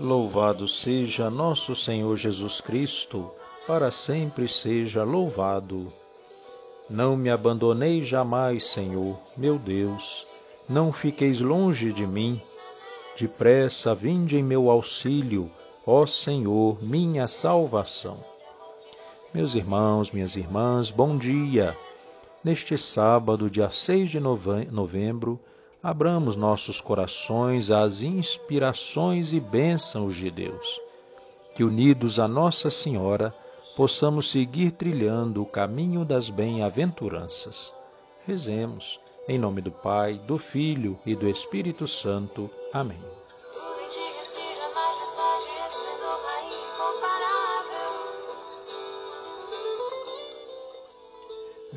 Louvado seja nosso Senhor Jesus Cristo, para sempre seja louvado. Não me abandonei jamais, Senhor, meu Deus, não fiqueis longe de mim. Depressa vinde em meu auxílio, ó Senhor, minha salvação. Meus irmãos, minhas irmãs, bom dia. Neste sábado, dia 6 de novembro, abramos nossos corações às inspirações e bênçãos de Deus. Que unidos a Nossa Senhora, possamos seguir trilhando o caminho das bem-aventuranças. Rezemos, em nome do Pai, do Filho e do Espírito Santo. Amém.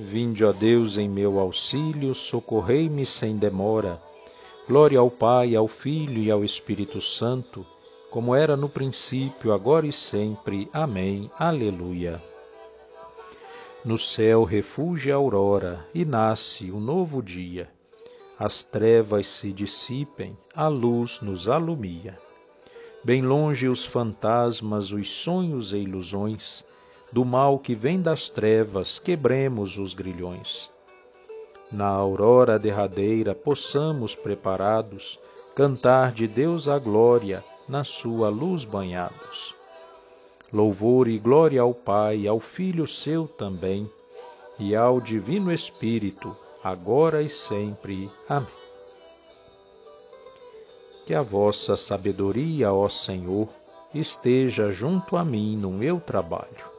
Vinde, ó Deus, em meu auxílio, socorrei-me sem demora. Glória ao Pai, ao Filho e ao Espírito Santo, como era no princípio, agora e sempre. Amém. Aleluia. No céu refuge a aurora e nasce um novo dia. As trevas se dissipem, a luz nos alumia. Bem longe os fantasmas, os sonhos e ilusões, do mal que vem das trevas, quebremos os grilhões. Na aurora derradeira, possamos, preparados, cantar de Deus a glória, na sua luz banhados. Louvor e glória ao Pai, ao Filho seu também, e ao Divino Espírito, agora e sempre. Amém. Que a vossa sabedoria, ó Senhor, esteja junto a mim no meu trabalho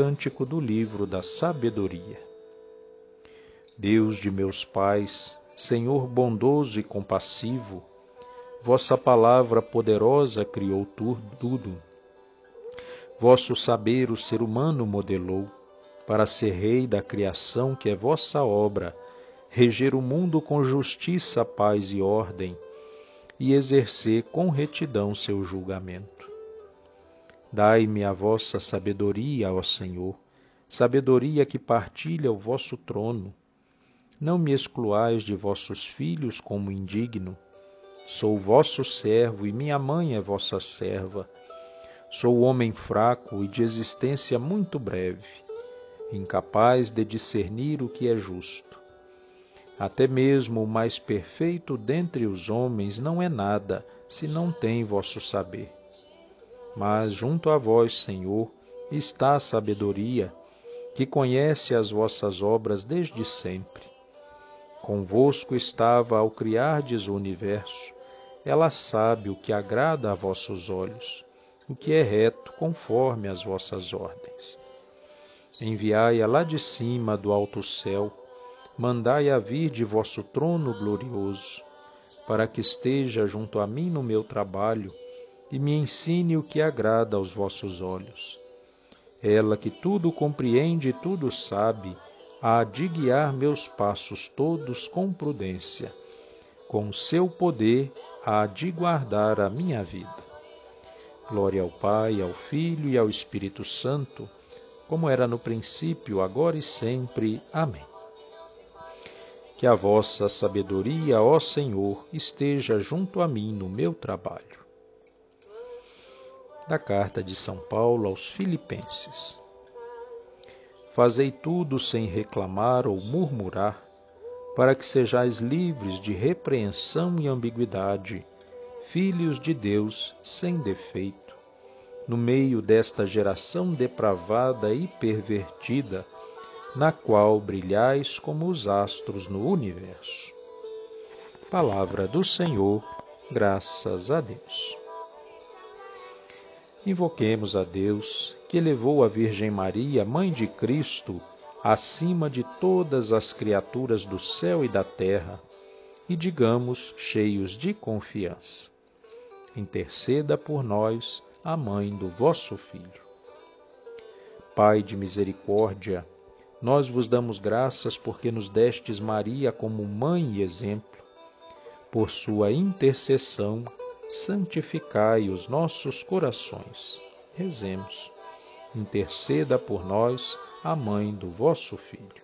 Cântico do Livro da Sabedoria. Deus de meus pais, Senhor bondoso e compassivo, vossa palavra poderosa criou tudo. Vosso saber o ser humano modelou, para ser rei da criação que é vossa obra, reger o mundo com justiça, paz e ordem, e exercer com retidão seu julgamento. Dai-me a vossa sabedoria, ó Senhor, sabedoria que partilha o vosso trono. Não me excluais de vossos filhos como indigno. Sou vosso servo e minha mãe é vossa serva. Sou homem fraco e de existência muito breve, incapaz de discernir o que é justo. Até mesmo o mais perfeito dentre os homens não é nada se não tem vosso saber. Mas junto a vós, Senhor, está a sabedoria, que conhece as vossas obras desde sempre. Convosco estava ao criardes o universo. Ela sabe o que agrada a vossos olhos, o que é reto conforme as vossas ordens. Enviai-a lá de cima do alto céu, mandai-a vir de vosso trono glorioso, para que esteja junto a mim no meu trabalho e me ensine o que agrada aos vossos olhos. Ela que tudo compreende e tudo sabe, há de guiar meus passos todos com prudência. Com seu poder há de guardar a minha vida. Glória ao Pai, ao Filho e ao Espírito Santo, como era no princípio, agora e sempre. Amém. Que a vossa sabedoria, ó Senhor, esteja junto a mim no meu trabalho da carta de São Paulo aos Filipenses. Fazei tudo sem reclamar ou murmurar, para que sejais livres de repreensão e ambiguidade, filhos de Deus sem defeito, no meio desta geração depravada e pervertida, na qual brilhais como os astros no universo. Palavra do Senhor, graças a Deus. Invoquemos a Deus, que elevou a Virgem Maria, Mãe de Cristo, acima de todas as criaturas do céu e da terra, e digamos, cheios de confiança: Interceda por nós, a mãe do vosso Filho. Pai de misericórdia, nós vos damos graças porque nos destes Maria como mãe e exemplo. Por sua intercessão, santificai os nossos corações. Rezemos. Interceda por nós a mãe do vosso Filho.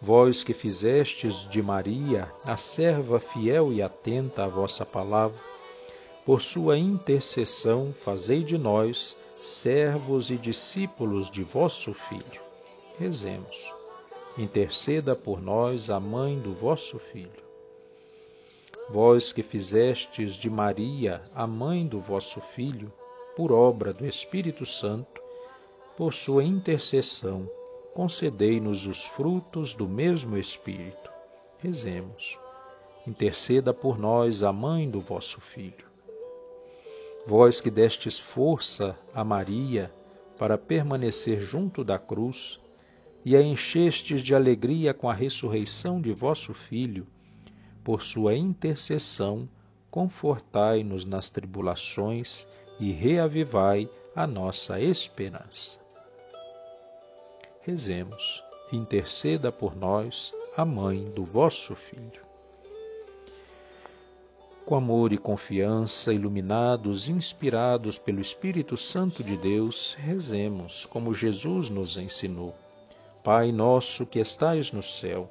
Vós que fizestes de Maria a serva fiel e atenta à vossa palavra, por sua intercessão, fazei de nós servos e discípulos de vosso Filho. Rezemos. Interceda por nós a mãe do vosso Filho. Vós que fizestes de Maria a mãe do vosso Filho, por obra do Espírito Santo, por sua intercessão, concedei-nos os frutos do mesmo Espírito. Rezemos. Interceda por nós a mãe do vosso Filho. Vós que destes força a Maria para permanecer junto da cruz e a enchestes de alegria com a ressurreição de vosso Filho, por sua intercessão, confortai-nos nas tribulações e reavivai a nossa esperança. Rezemos, interceda por nós, a mãe do vosso Filho. Com amor e confiança, iluminados, inspirados pelo Espírito Santo de Deus, rezemos como Jesus nos ensinou. Pai nosso que estais no céu,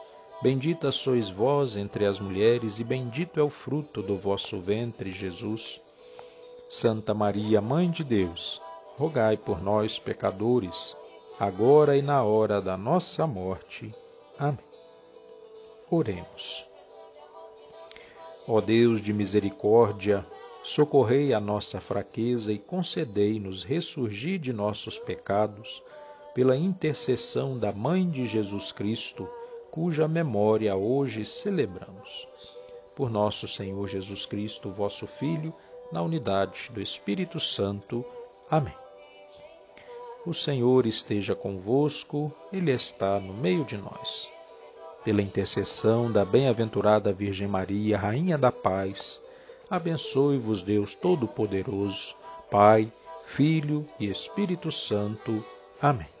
Bendita sois vós entre as mulheres, e bendito é o fruto do vosso ventre, Jesus. Santa Maria, Mãe de Deus, rogai por nós, pecadores, agora e na hora da nossa morte. Amém. Oremos. Ó Deus de misericórdia, socorrei a nossa fraqueza e concedei-nos ressurgir de nossos pecados pela intercessão da Mãe de Jesus Cristo, cuja memória hoje celebramos. Por nosso Senhor Jesus Cristo, vosso Filho, na unidade do Espírito Santo. Amém. O Senhor esteja convosco, Ele está no meio de nós pela intercessão da bem-aventurada Virgem Maria, Rainha da Paz, abençoe-vos Deus Todo-Poderoso, Pai, Filho e Espírito Santo. Amém.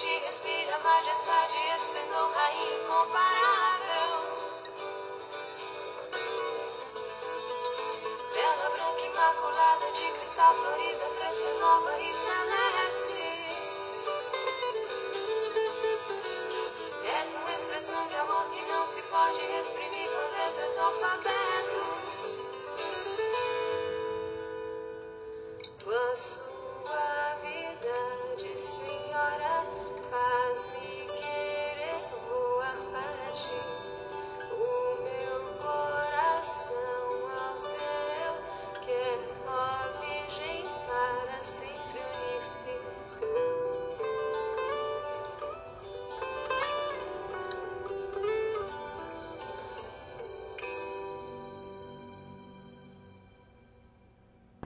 mente respira majestade, esplendor, rainha incomparável. Bela, branca, imaculada, de cristal florida, fresca, nova e celeste. És uma expressão de amor que não se pode exprimir com letras do alfabeto. Tua